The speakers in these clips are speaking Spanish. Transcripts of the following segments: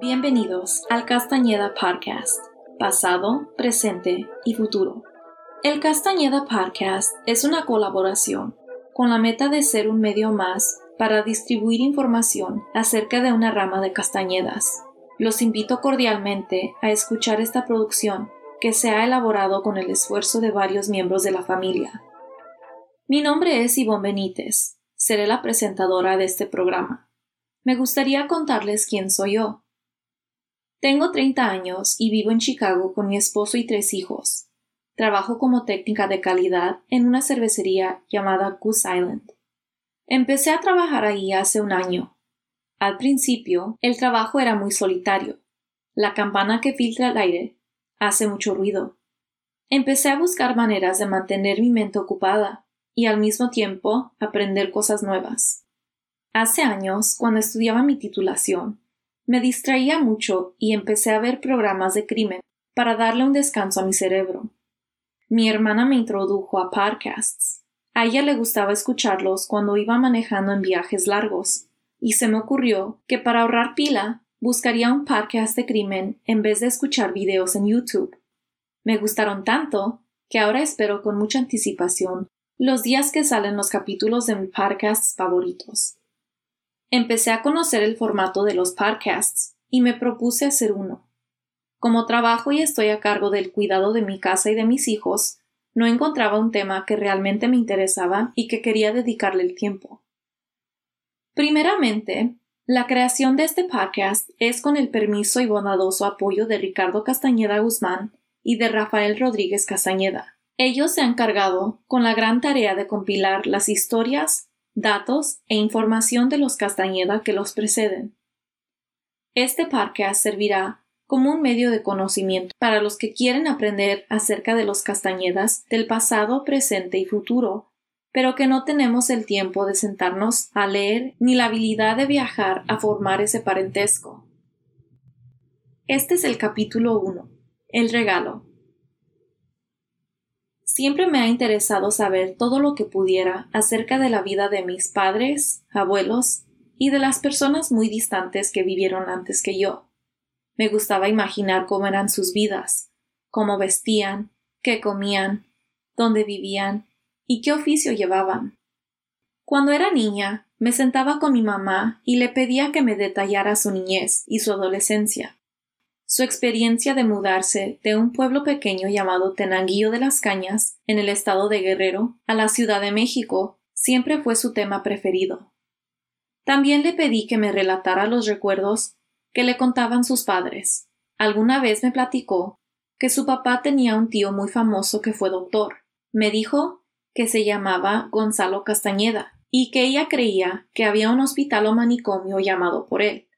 Bienvenidos al Castañeda Podcast, pasado, presente y futuro. El Castañeda Podcast es una colaboración con la meta de ser un medio más para distribuir información acerca de una rama de castañedas. Los invito cordialmente a escuchar esta producción que se ha elaborado con el esfuerzo de varios miembros de la familia. Mi nombre es Ivonne Benítez. Seré la presentadora de este programa. Me gustaría contarles quién soy yo. Tengo 30 años y vivo en Chicago con mi esposo y tres hijos. Trabajo como técnica de calidad en una cervecería llamada Goose Island. Empecé a trabajar ahí hace un año. Al principio, el trabajo era muy solitario. La campana que filtra el aire hace mucho ruido. Empecé a buscar maneras de mantener mi mente ocupada y al mismo tiempo aprender cosas nuevas. Hace años, cuando estudiaba mi titulación, me distraía mucho y empecé a ver programas de crimen para darle un descanso a mi cerebro. Mi hermana me introdujo a podcasts. A ella le gustaba escucharlos cuando iba manejando en viajes largos y se me ocurrió que para ahorrar pila buscaría un podcast de crimen en vez de escuchar videos en YouTube. Me gustaron tanto que ahora espero con mucha anticipación los días que salen los capítulos de mis podcasts favoritos. Empecé a conocer el formato de los podcasts y me propuse hacer uno. Como trabajo y estoy a cargo del cuidado de mi casa y de mis hijos, no encontraba un tema que realmente me interesaba y que quería dedicarle el tiempo. Primeramente, la creación de este podcast es con el permiso y bondadoso apoyo de Ricardo Castañeda Guzmán y de Rafael Rodríguez Castañeda. Ellos se han cargado con la gran tarea de compilar las historias, datos e información de los Castañeda que los preceden. Este podcast servirá como un medio de conocimiento para los que quieren aprender acerca de los Castañedas del pasado, presente y futuro pero que no tenemos el tiempo de sentarnos a leer ni la habilidad de viajar a formar ese parentesco. Este es el capítulo 1. El regalo. Siempre me ha interesado saber todo lo que pudiera acerca de la vida de mis padres, abuelos y de las personas muy distantes que vivieron antes que yo. Me gustaba imaginar cómo eran sus vidas, cómo vestían, qué comían, dónde vivían y qué oficio llevaban. Cuando era niña, me sentaba con mi mamá y le pedía que me detallara su niñez y su adolescencia. Su experiencia de mudarse de un pueblo pequeño llamado Tenanguillo de las Cañas, en el estado de Guerrero, a la Ciudad de México, siempre fue su tema preferido. También le pedí que me relatara los recuerdos que le contaban sus padres. Alguna vez me platicó que su papá tenía un tío muy famoso que fue doctor. Me dijo que se llamaba Gonzalo Castañeda y que ella creía que había un hospital o manicomio llamado por él.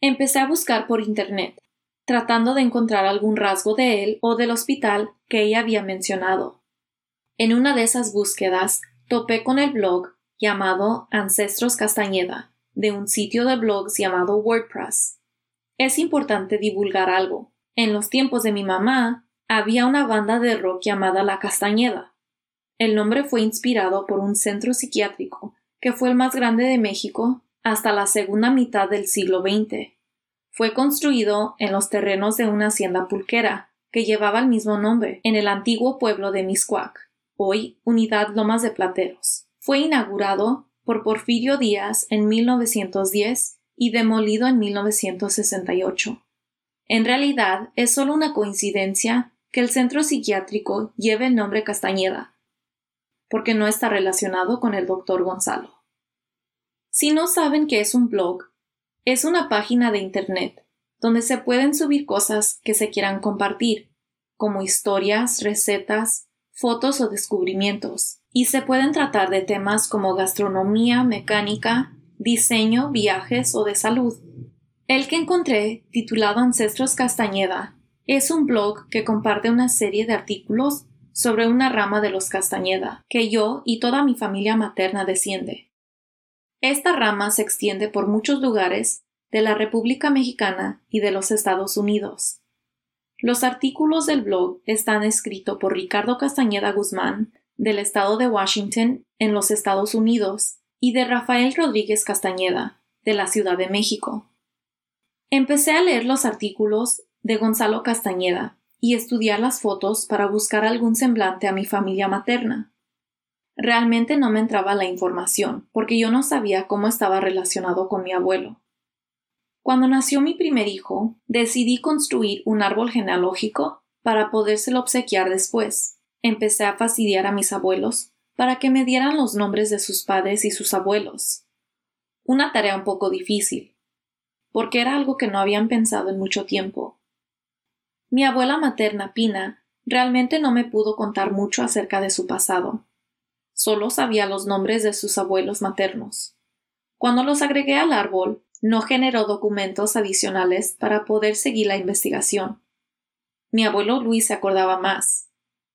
Empecé a buscar por Internet, tratando de encontrar algún rasgo de él o del hospital que ella había mencionado. En una de esas búsquedas topé con el blog llamado Ancestros Castañeda, de un sitio de blogs llamado WordPress. Es importante divulgar algo. En los tiempos de mi mamá había una banda de rock llamada La Castañeda, el nombre fue inspirado por un centro psiquiátrico que fue el más grande de México hasta la segunda mitad del siglo XX. Fue construido en los terrenos de una hacienda pulquera que llevaba el mismo nombre en el antiguo pueblo de Miscuac, hoy Unidad Lomas de Plateros. Fue inaugurado por Porfirio Díaz en 1910 y demolido en 1968. En realidad es solo una coincidencia que el centro psiquiátrico lleve el nombre Castañeda, porque no está relacionado con el doctor Gonzalo. Si no saben qué es un blog, es una página de Internet donde se pueden subir cosas que se quieran compartir, como historias, recetas, fotos o descubrimientos, y se pueden tratar de temas como gastronomía, mecánica, diseño, viajes o de salud. El que encontré, titulado Ancestros Castañeda, es un blog que comparte una serie de artículos sobre una rama de los Castañeda, que yo y toda mi familia materna desciende. Esta rama se extiende por muchos lugares de la República Mexicana y de los Estados Unidos. Los artículos del blog están escritos por Ricardo Castañeda Guzmán, del estado de Washington, en los Estados Unidos, y de Rafael Rodríguez Castañeda, de la Ciudad de México. Empecé a leer los artículos de Gonzalo Castañeda y estudiar las fotos para buscar algún semblante a mi familia materna. Realmente no me entraba la información, porque yo no sabía cómo estaba relacionado con mi abuelo. Cuando nació mi primer hijo, decidí construir un árbol genealógico para podérselo obsequiar después. Empecé a fastidiar a mis abuelos para que me dieran los nombres de sus padres y sus abuelos. Una tarea un poco difícil, porque era algo que no habían pensado en mucho tiempo. Mi abuela materna, Pina, realmente no me pudo contar mucho acerca de su pasado. Solo sabía los nombres de sus abuelos maternos. Cuando los agregué al árbol, no generó documentos adicionales para poder seguir la investigación. Mi abuelo Luis se acordaba más.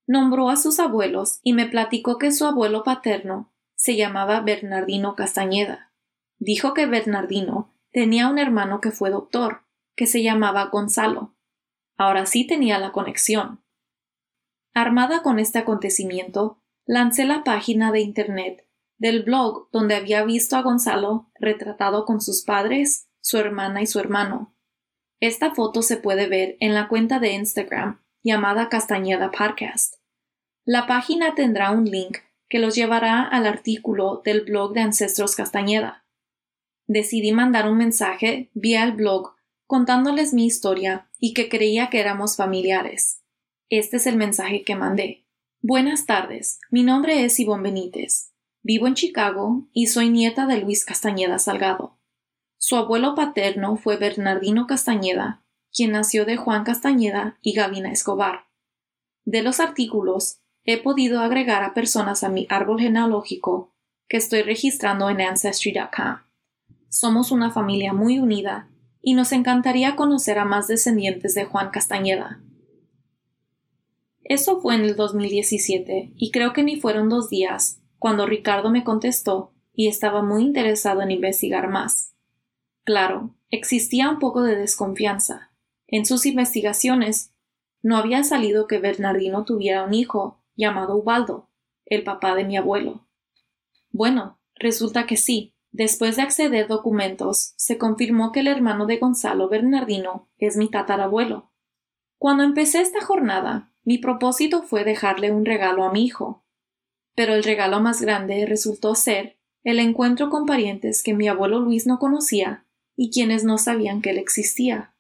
Nombró a sus abuelos y me platicó que su abuelo paterno se llamaba Bernardino Castañeda. Dijo que Bernardino tenía un hermano que fue doctor, que se llamaba Gonzalo. Ahora sí tenía la conexión. Armada con este acontecimiento, lancé la página de Internet del blog donde había visto a Gonzalo retratado con sus padres, su hermana y su hermano. Esta foto se puede ver en la cuenta de Instagram llamada Castañeda Podcast. La página tendrá un link que los llevará al artículo del blog de Ancestros Castañeda. Decidí mandar un mensaje vía el blog contándoles mi historia y que creía que éramos familiares. Este es el mensaje que mandé. Buenas tardes, mi nombre es Ivonne Benítez. Vivo en Chicago y soy nieta de Luis Castañeda Salgado. Su abuelo paterno fue Bernardino Castañeda, quien nació de Juan Castañeda y Gavina Escobar. De los artículos he podido agregar a personas a mi árbol genealógico que estoy registrando en Ancestry.com. Somos una familia muy unida y nos encantaría conocer a más descendientes de Juan Castañeda. Eso fue en el 2017 y creo que ni fueron dos días cuando Ricardo me contestó y estaba muy interesado en investigar más. Claro, existía un poco de desconfianza. En sus investigaciones no había salido que Bernardino tuviera un hijo llamado Ubaldo, el papá de mi abuelo. Bueno, resulta que sí. Después de acceder documentos, se confirmó que el hermano de Gonzalo Bernardino es mi tatarabuelo. Cuando empecé esta jornada, mi propósito fue dejarle un regalo a mi hijo, pero el regalo más grande resultó ser el encuentro con parientes que mi abuelo Luis no conocía y quienes no sabían que él existía.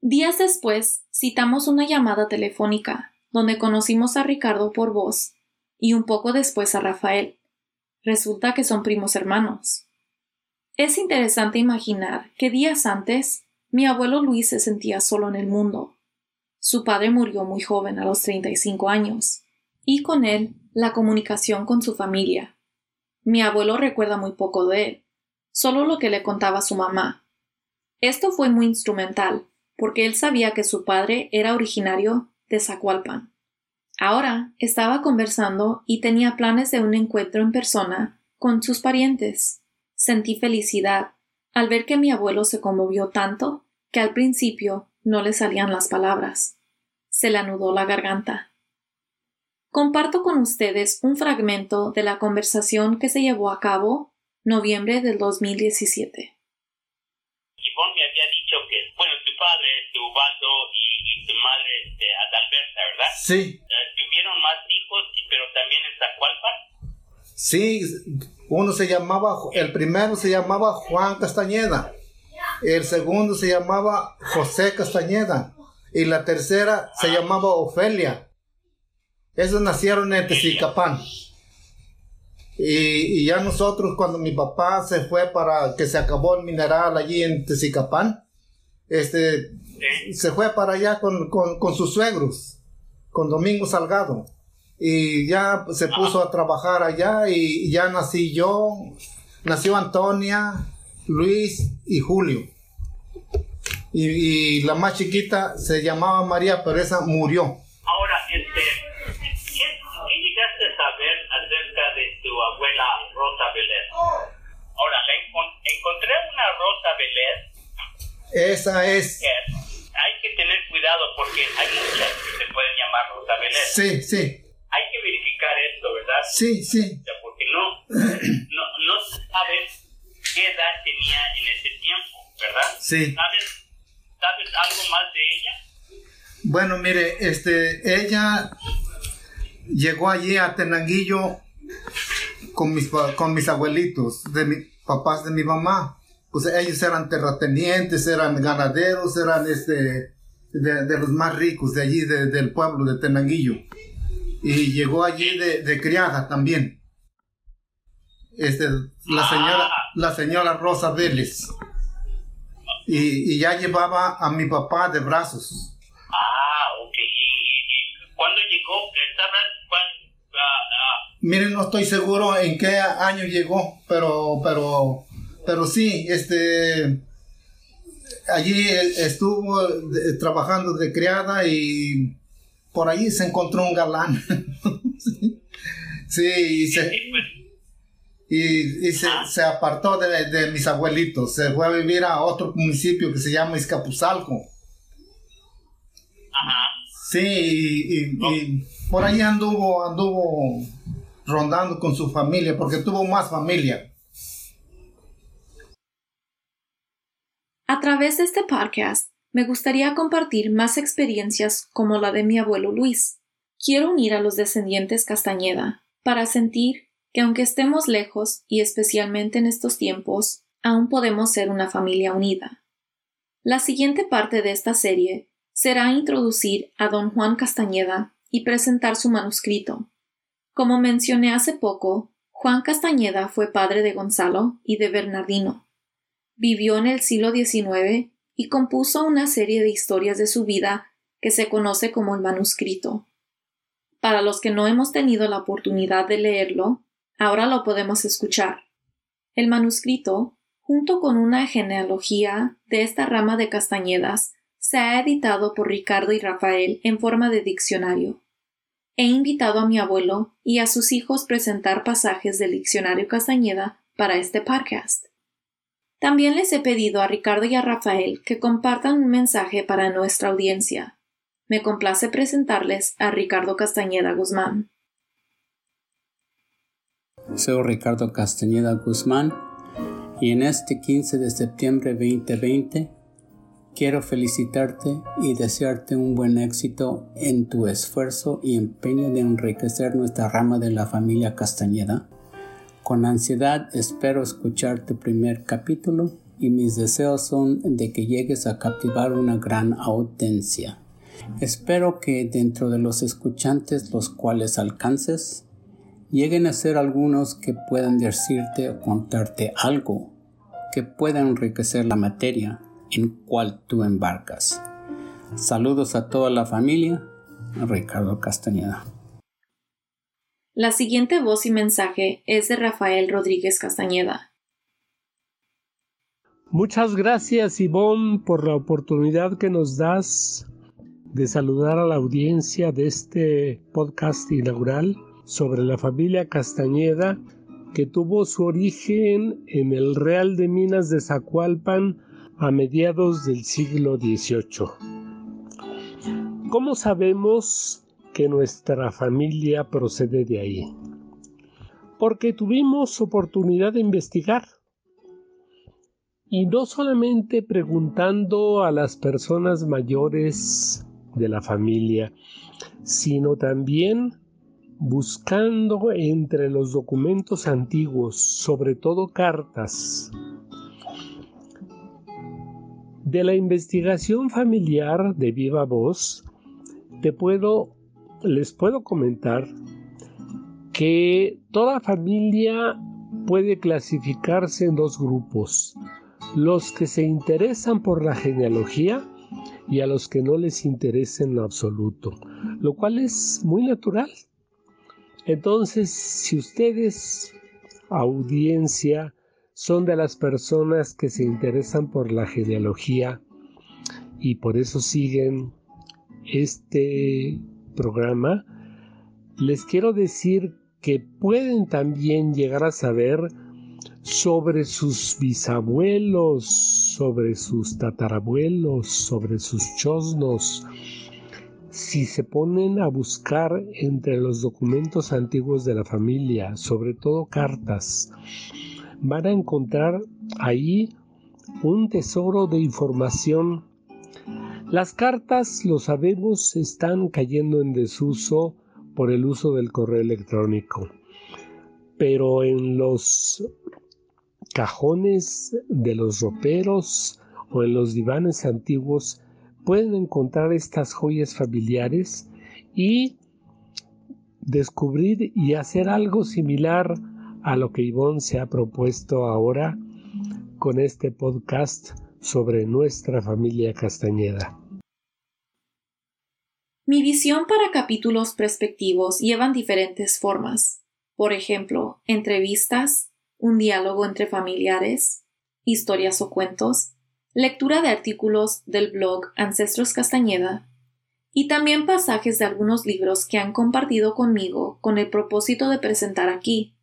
Días después citamos una llamada telefónica, donde conocimos a Ricardo por voz y un poco después a Rafael. Resulta que son primos hermanos. Es interesante imaginar que días antes mi abuelo Luis se sentía solo en el mundo. Su padre murió muy joven a los 35 años, y con él la comunicación con su familia. Mi abuelo recuerda muy poco de él, solo lo que le contaba su mamá. Esto fue muy instrumental, porque él sabía que su padre era originario de Zacualpan. Ahora estaba conversando y tenía planes de un encuentro en persona con sus parientes. Sentí felicidad al ver que mi abuelo se conmovió tanto que al principio no le salían las palabras. Se le anudó la garganta comparto con ustedes un fragmento de la conversación que se llevó a cabo noviembre del 2017. Ivonne me había dicho que, bueno, tu padre, tu Ubaldo y, tu madre, este, Adalberta, ¿verdad? Sí. Eh, ¿Tuvieron más hijos, pero también en Zacualpan? Sí, uno se llamaba, el primero se llamaba Juan Castañeda, el segundo se llamaba José Castañeda y la tercera se llamaba Ofelia. Esos nacieron en Tezicapán. Y, ya nosotros, cuando mi papá se fue para que se acabó el mineral allí en Tezicapán, este, se fue para allá con, sus suegros, con Domingo Salgado. Y ya se puso a trabajar allá y ya nací yo, nació Antonia, Luis y Julio. Y, y la más chiquita se llamaba María, pero esa murió. abuela Rosa Belén. Ahora, encontré una Rosa Belén. Esa es. hay que tener cuidado porque hay muchas que se pueden llamar Rosa Belén. Sí, sí. Hay que verificar esto, ¿verdad? Sí, sí. porque no, no, no sabes qué edad tenía en ese tiempo, ¿verdad? Sí. ¿Sabes, ¿Sabes algo más de ella? Bueno, mire, este, ella llegó allí a Tenanguillo con mis, con mis abuelitos, de mi, papás de mi mamá. Pues ellos eran terratenientes, eran ganaderos, eran este, de, los más ricos de allí, del pueblo de Tenanguillo. Y llegó allí de, criada también. Este, la señora, la señora Rosa Vélez. Y, y, ya llevaba a mi papá de brazos. Ah, ok. ¿Y, cuándo llegó? Miren, no estoy seguro en qué año llegó, pero, pero, pero sí, este, allí estuvo trabajando de criada y por ahí se encontró un galán. sí, y se, y, se, apartó de, mis abuelitos, se fue a vivir a otro municipio que se llama Izcapuzalco. Ajá. Sí, y, por ahí anduvo, anduvo rondando con su familia, porque tuvo más familia. A través de este podcast, me gustaría compartir más experiencias como la de mi abuelo Luis. Quiero unir a los descendientes Castañeda para sentir que aunque estemos lejos y especialmente en estos tiempos, aún podemos ser una familia unida. La siguiente parte de esta serie será introducir a don Juan Castañeda y presentar su manuscrito, como mencioné hace poco, Juan Castañeda fue padre de Gonzalo y de Bernardino. Vivió en el siglo XIX y compuso una serie de historias de su vida que se conoce como el manuscrito. Para los que no hemos tenido la oportunidad de leerlo, ahora lo podemos escuchar. El manuscrito, junto con una genealogía de esta rama de Castañedas, se ha editado por Ricardo y Rafael en forma de diccionario. He invitado a mi abuelo y a sus hijos presentar pasajes del diccionario Castañeda para este podcast. También les he pedido a Ricardo y a Rafael que compartan un mensaje para nuestra audiencia. Me complace presentarles a Ricardo Castañeda Guzmán. Soy Ricardo Castañeda Guzmán y en este 15 de septiembre 2020 Quiero felicitarte y desearte un buen éxito en tu esfuerzo y empeño de enriquecer nuestra rama de la familia Castañeda. Con ansiedad espero escuchar tu primer capítulo y mis deseos son de que llegues a captivar una gran audiencia. Espero que dentro de los escuchantes los cuales alcances, lleguen a ser algunos que puedan decirte o contarte algo que pueda enriquecer la materia en cual tú embarcas. Saludos a toda la familia. Ricardo Castañeda. La siguiente voz y mensaje es de Rafael Rodríguez Castañeda. Muchas gracias Ivonne por la oportunidad que nos das de saludar a la audiencia de este podcast inaugural sobre la familia Castañeda que tuvo su origen en el Real de Minas de Zacualpan a mediados del siglo XVIII. ¿Cómo sabemos que nuestra familia procede de ahí? Porque tuvimos oportunidad de investigar. Y no solamente preguntando a las personas mayores de la familia, sino también buscando entre los documentos antiguos, sobre todo cartas, de la investigación familiar de viva voz, te puedo, les puedo comentar que toda familia puede clasificarse en dos grupos, los que se interesan por la genealogía y a los que no les interesa en lo absoluto, lo cual es muy natural. Entonces, si ustedes, audiencia, son de las personas que se interesan por la genealogía y por eso siguen este programa, les quiero decir que pueden también llegar a saber sobre sus bisabuelos, sobre sus tatarabuelos, sobre sus chosnos, si se ponen a buscar entre los documentos antiguos de la familia, sobre todo cartas, van a encontrar ahí un tesoro de información. Las cartas, lo sabemos, están cayendo en desuso por el uso del correo electrónico. Pero en los cajones de los roperos o en los divanes antiguos pueden encontrar estas joyas familiares y descubrir y hacer algo similar a lo que Ivonne se ha propuesto ahora con este podcast sobre nuestra familia Castañeda. Mi visión para capítulos perspectivos llevan diferentes formas. Por ejemplo, entrevistas, un diálogo entre familiares, historias o cuentos, lectura de artículos del blog Ancestros Castañeda y también pasajes de algunos libros que han compartido conmigo con el propósito de presentar aquí.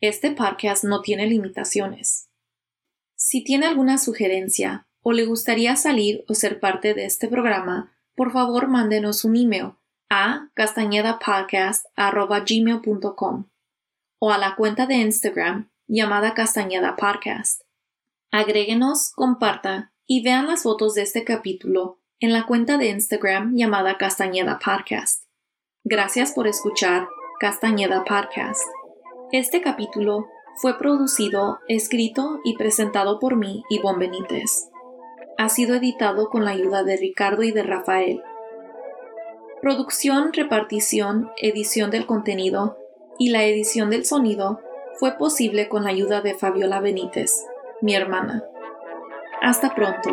Este podcast no tiene limitaciones. Si tiene alguna sugerencia o le gustaría salir o ser parte de este programa, por favor mándenos un email a castañedapodcast.gmail.com o a la cuenta de Instagram llamada Castañeda Podcast. Agréguenos, comparta y vean las fotos de este capítulo en la cuenta de Instagram llamada Castañeda Podcast. Gracias por escuchar Castañeda Podcast. Este capítulo fue producido, escrito y presentado por mí, Ivonne Benítez. Ha sido editado con la ayuda de Ricardo y de Rafael. Producción, repartición, edición del contenido y la edición del sonido fue posible con la ayuda de Fabiola Benítez, mi hermana. Hasta pronto.